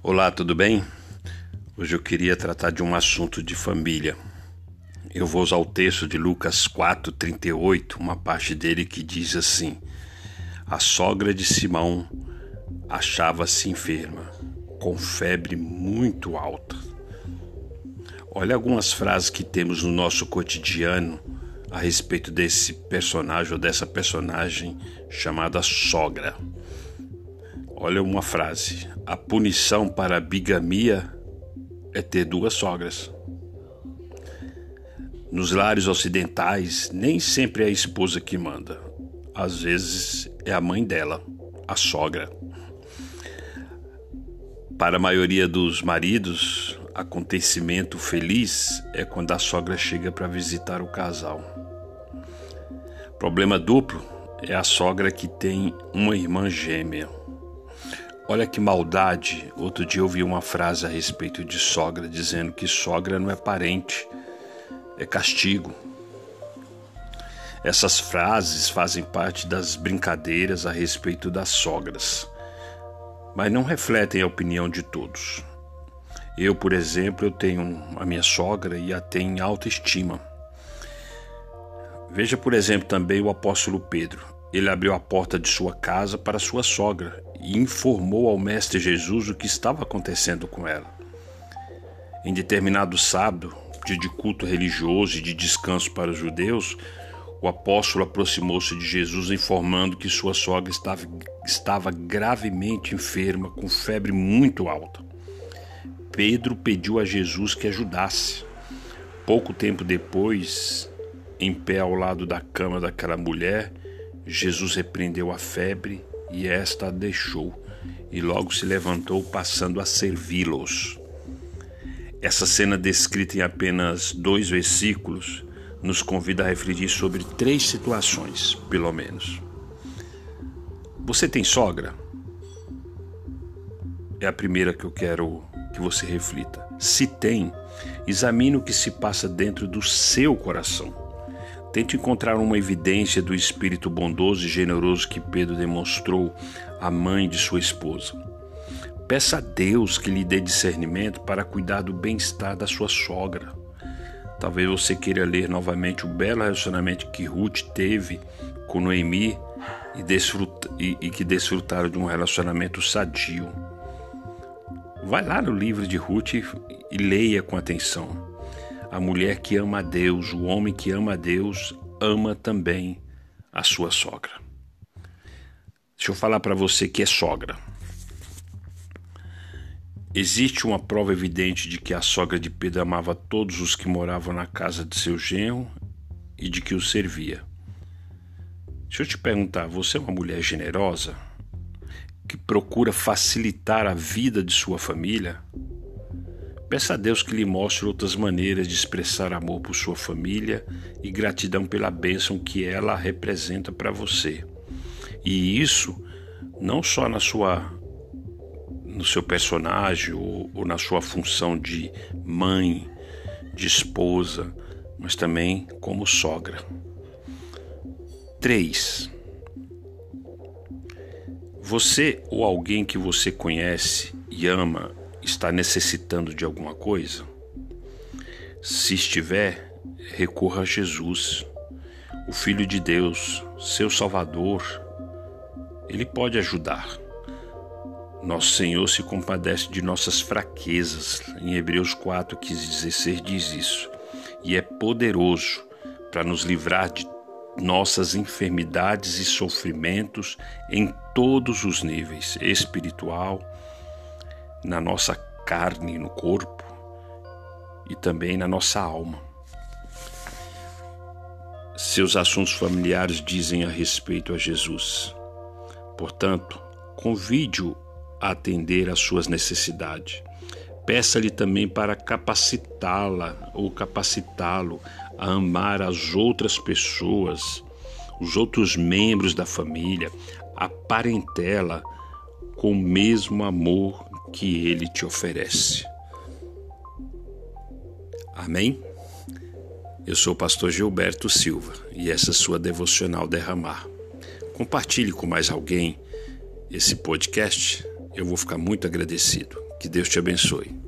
Olá, tudo bem? Hoje eu queria tratar de um assunto de família. Eu vou usar o texto de Lucas 4:38, uma parte dele que diz assim: A sogra de Simão achava-se enferma, com febre muito alta. Olha algumas frases que temos no nosso cotidiano a respeito desse personagem ou dessa personagem chamada sogra. Olha uma frase: a punição para a bigamia é ter duas sogras. Nos lares ocidentais, nem sempre é a esposa que manda. Às vezes é a mãe dela, a sogra. Para a maioria dos maridos, acontecimento feliz é quando a sogra chega para visitar o casal. Problema duplo é a sogra que tem uma irmã gêmea. Olha que maldade. Outro dia eu ouvi uma frase a respeito de sogra dizendo que sogra não é parente, é castigo. Essas frases fazem parte das brincadeiras a respeito das sogras, mas não refletem a opinião de todos. Eu, por exemplo, eu tenho a minha sogra e a tenho em alta estima. Veja, por exemplo, também o apóstolo Pedro. Ele abriu a porta de sua casa para sua sogra e informou ao Mestre Jesus o que estava acontecendo com ela. Em determinado sábado, dia de culto religioso e de descanso para os judeus, o apóstolo aproximou-se de Jesus informando que sua sogra estava, estava gravemente enferma, com febre muito alta. Pedro pediu a Jesus que ajudasse. Pouco tempo depois, em pé ao lado da cama daquela mulher, Jesus repreendeu a febre e esta a deixou, e logo se levantou, passando a servi-los. Essa cena, descrita em apenas dois versículos, nos convida a refletir sobre três situações, pelo menos. Você tem sogra? É a primeira que eu quero que você reflita. Se tem, examine o que se passa dentro do seu coração. Tente encontrar uma evidência do espírito bondoso e generoso que Pedro demonstrou à mãe de sua esposa. Peça a Deus que lhe dê discernimento para cuidar do bem-estar da sua sogra. Talvez você queira ler novamente o belo relacionamento que Ruth teve com Noemi e, desfruta, e, e que desfrutaram de um relacionamento sadio. Vai lá no livro de Ruth e, e leia com atenção. A mulher que ama a Deus, o homem que ama a Deus, ama também a sua sogra. Deixa eu falar para você que é sogra. Existe uma prova evidente de que a sogra de Pedro amava todos os que moravam na casa de seu genro e de que os servia. Deixa eu te perguntar, você é uma mulher generosa que procura facilitar a vida de sua família? Peça a Deus que lhe mostre outras maneiras de expressar amor por sua família e gratidão pela bênção que ela representa para você. E isso não só na sua no seu personagem ou, ou na sua função de mãe, de esposa, mas também como sogra. 3. Você ou alguém que você conhece e ama está necessitando de alguma coisa? Se estiver, recorra a Jesus, o Filho de Deus, seu Salvador. Ele pode ajudar. Nosso Senhor se compadece de nossas fraquezas. Em Hebreus 4, 15 16 diz isso. E é poderoso para nos livrar de nossas enfermidades e sofrimentos em todos os níveis espiritual, na nossa carne, no corpo e também na nossa alma. Seus assuntos familiares dizem a respeito a Jesus. Portanto, convide-o a atender às suas necessidades. Peça-lhe também para capacitá-la ou capacitá-lo a amar as outras pessoas, os outros membros da família, a parentela com o mesmo amor que ele te oferece. Amém? Eu sou o pastor Gilberto Silva e essa é sua devocional derramar. Compartilhe com mais alguém esse podcast, eu vou ficar muito agradecido. Que Deus te abençoe.